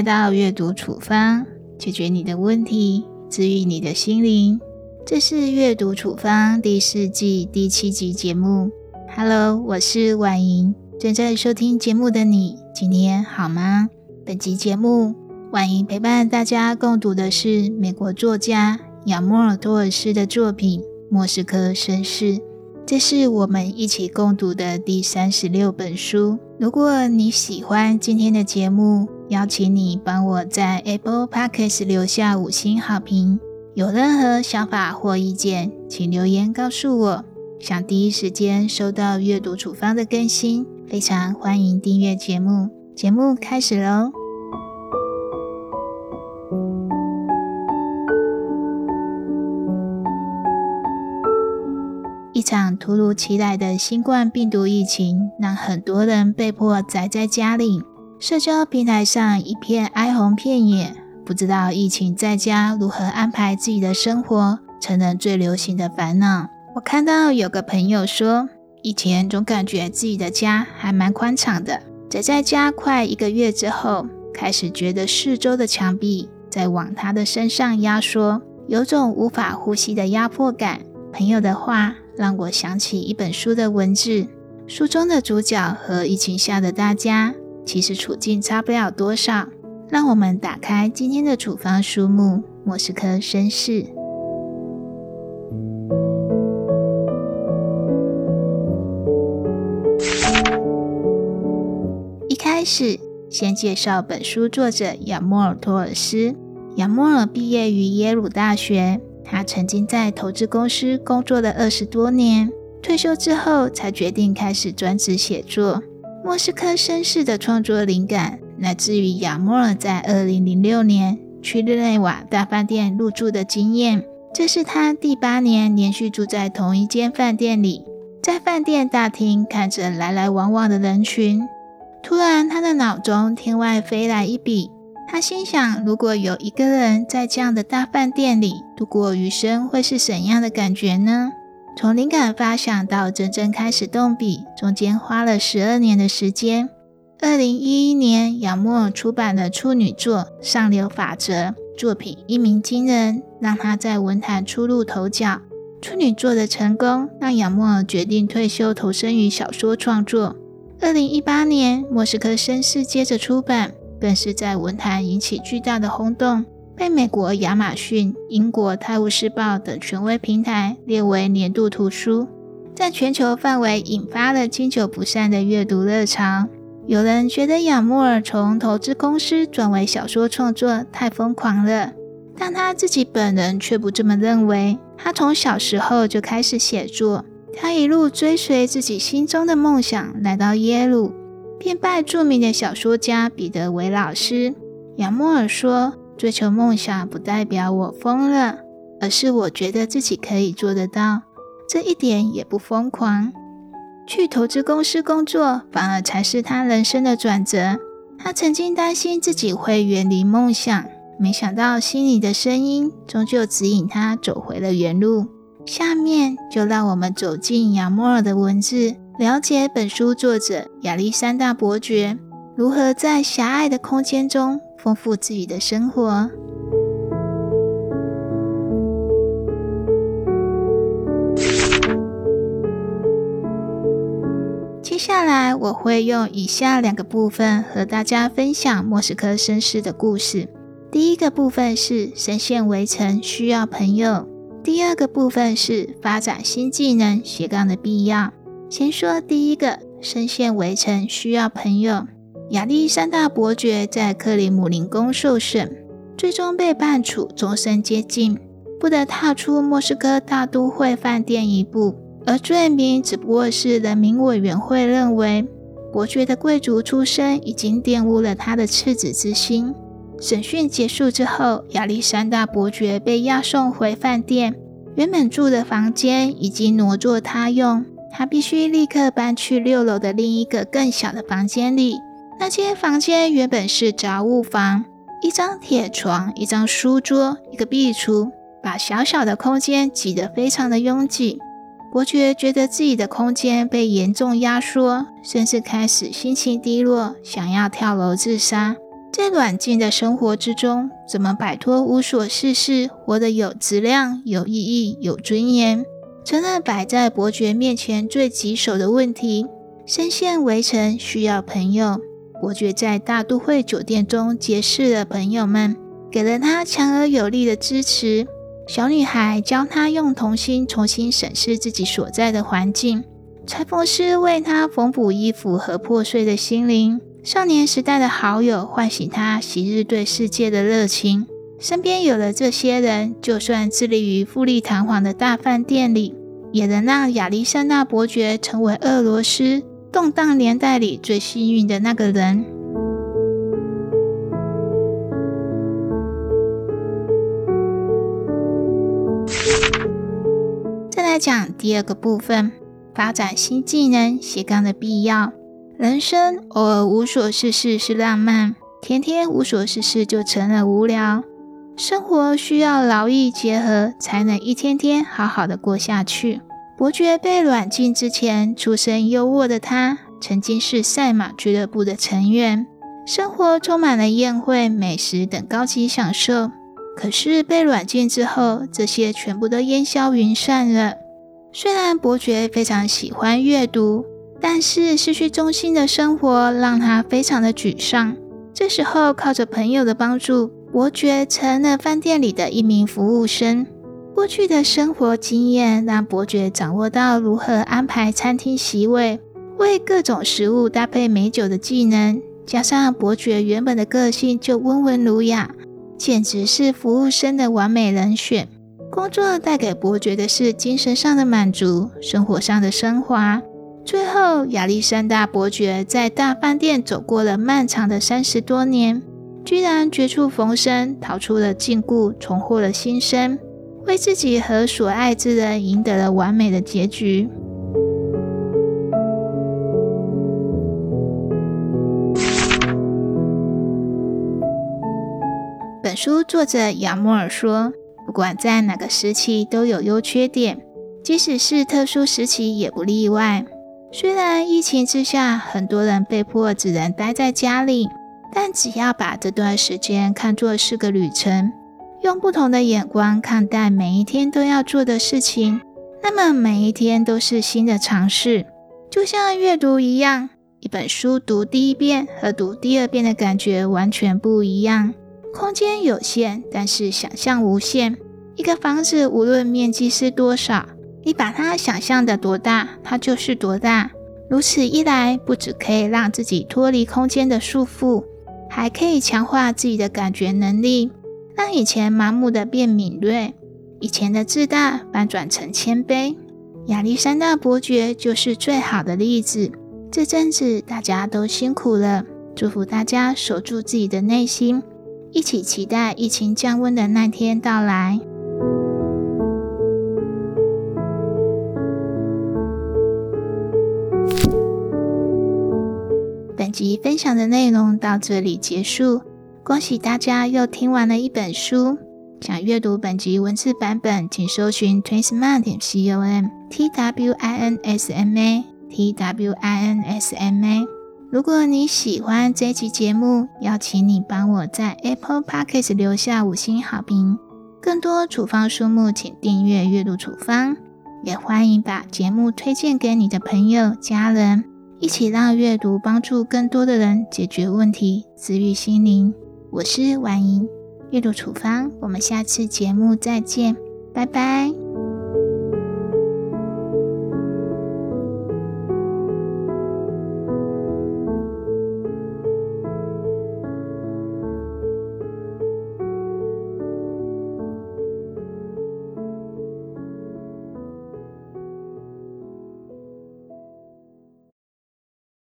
来到阅读处方，解决你的问题，治愈你的心灵。这是阅读处方第四季第七集节目。Hello，我是婉莹。正在收听节目的你，今天好吗？本集节目，婉莹陪伴大家共读的是美国作家亚莫尔托尔斯的作品《莫斯科绅士》。这是我们一起共读的第三十六本书。如果你喜欢今天的节目，邀请你帮我在 Apple Podcast 留下五星好评。有任何想法或意见，请留言告诉我。想第一时间收到阅读处方的更新，非常欢迎订阅节目。节目开始喽！一场突如其来的新冠病毒疫情，让很多人被迫宅在家里。社交平台上一片哀鸿遍野，不知道疫情在家如何安排自己的生活，成了最流行的烦恼。我看到有个朋友说，以前总感觉自己的家还蛮宽敞的，宅在家快一个月之后，开始觉得四周的墙壁在往他的身上压缩，有种无法呼吸的压迫感。朋友的话让我想起一本书的文字，书中的主角和疫情下的大家。其实处境差不了多少。让我们打开今天的处方书目《莫斯科绅士》。一开始，先介绍本书作者亚莫尔托尔斯。亚莫尔毕业于耶鲁大学，他曾经在投资公司工作了二十多年，退休之后才决定开始专职写作。莫斯科绅士的创作灵感来自于亚莫尔在二零零六年去日内瓦大饭店入住的经验。这是他第八年连续住在同一间饭店里，在饭店大厅看着来来往往的人群，突然他的脑中天外飞来一笔。他心想：如果有一个人在这样的大饭店里度过余生，会是怎样的感觉呢？从灵感发想到真正开始动笔，中间花了十二年的时间。二零一一年，亚莫尔出版了处女作《上流法则》，作品一鸣惊人，让他在文坛初露头角。处女作的成功让亚莫尔决定退休，投身于小说创作。二零一八年，《莫斯科绅士》接着出版，更是在文坛引起巨大的轰动。被美国亚马逊、英国《泰晤士报》等权威平台列为年度图书，在全球范围引发了经久不散的阅读热潮。有人觉得亚莫尔从投资公司转为小说创作太疯狂了，但他自己本人却不这么认为。他从小时候就开始写作，他一路追随自己心中的梦想，来到耶鲁，便拜著名的小说家彼得为老师。杨莫尔说。追求梦想不代表我疯了，而是我觉得自己可以做得到，这一点也不疯狂。去投资公司工作，反而才是他人生的转折。他曾经担心自己会远离梦想，没想到心里的声音终究指引他走回了原路。下面就让我们走进杨莫尔的文字，了解本书作者亚历山大伯爵如何在狭隘的空间中。丰富自己的生活。接下来，我会用以下两个部分和大家分享莫斯科绅士的故事。第一个部分是深陷围城需要朋友；第二个部分是发展新技能斜杠的必要。先说第一个，深陷围城需要朋友。亚历山大伯爵在克里姆林宫受审，最终被判处终身监禁，不得踏出莫斯科大都会饭店一步。而罪名只不过是人民委员会认为伯爵的贵族出身已经玷污了他的赤子之心。审讯结束之后，亚历山大伯爵被押送回饭店，原本住的房间已经挪作他用，他必须立刻搬去六楼的另一个更小的房间里。那间房间原本是杂物房，一张铁床，一张书桌，一个壁橱，把小小的空间挤得非常的拥挤。伯爵觉得自己的空间被严重压缩，甚至开始心情低落，想要跳楼自杀。在软禁的生活之中，怎么摆脱无所事事，活得有质量、有意义、有尊严，成了摆在伯爵面前最棘手的问题。深陷围城，需要朋友。伯爵在大都会酒店中结识了朋友们，给了他强而有力的支持。小女孩教他用童心重新审视自己所在的环境。裁缝师为他缝补衣服和破碎的心灵。少年时代的好友唤醒他昔日对世界的热情。身边有了这些人，就算致力于富丽堂皇的大饭店里，也能让亚历山大伯爵成为俄罗斯动荡年代里最幸运的那个人。再来讲第二个部分，发展新技能斜杠的必要。人生偶尔无所事事是浪漫，天天无所事事就成了无聊。生活需要劳逸结合，才能一天天好好的过下去。伯爵被软禁之前，出身优渥的他，曾经是赛马俱乐部的成员，生活充满了宴会、美食等高级享受。可是被软禁之后，这些全部都烟消云散了。虽然伯爵非常喜欢阅读。但是失去中心的生活让他非常的沮丧。这时候，靠着朋友的帮助，伯爵成了饭店里的一名服务生。过去的生活经验让伯爵掌握到如何安排餐厅席位、为各种食物搭配美酒的技能。加上伯爵原本的个性就温文儒雅，简直是服务生的完美人选。工作带给伯爵的是精神上的满足，生活上的升华。最后，亚历山大伯爵在大饭店走过了漫长的三十多年，居然绝处逢生，逃出了禁锢，重获了新生，为自己和所爱之人赢得了完美的结局。本书作者亚莫尔说：“不管在哪个时期，都有优缺点，即使是特殊时期，也不例外。”虽然疫情之下，很多人被迫只能待在家里，但只要把这段时间看作是个旅程，用不同的眼光看待每一天都要做的事情，那么每一天都是新的尝试。就像阅读一样，一本书读第一遍和读第二遍的感觉完全不一样。空间有限，但是想象无限。一个房子无论面积是多少。你把它想象的多大，它就是多大。如此一来，不只可以让自己脱离空间的束缚，还可以强化自己的感觉能力，让以前麻木的变敏锐，以前的自大反转成谦卑。亚历山大伯爵就是最好的例子。这阵子大家都辛苦了，祝福大家守住自己的内心，一起期待疫情降温的那天到来。分享的内容到这里结束，恭喜大家又听完了一本书。想阅读本集文字版本，请搜寻 twinsma 点 com t w i n s m a t w i n s m a。如果你喜欢这集节目，邀请你帮我在 Apple Podcast 留下五星好评。更多处方书目，请订阅阅读处方，也欢迎把节目推荐给你的朋友、家人。一起让阅读帮助更多的人解决问题，治愈心灵。我是婉莹，阅读处方，我们下次节目再见，拜拜。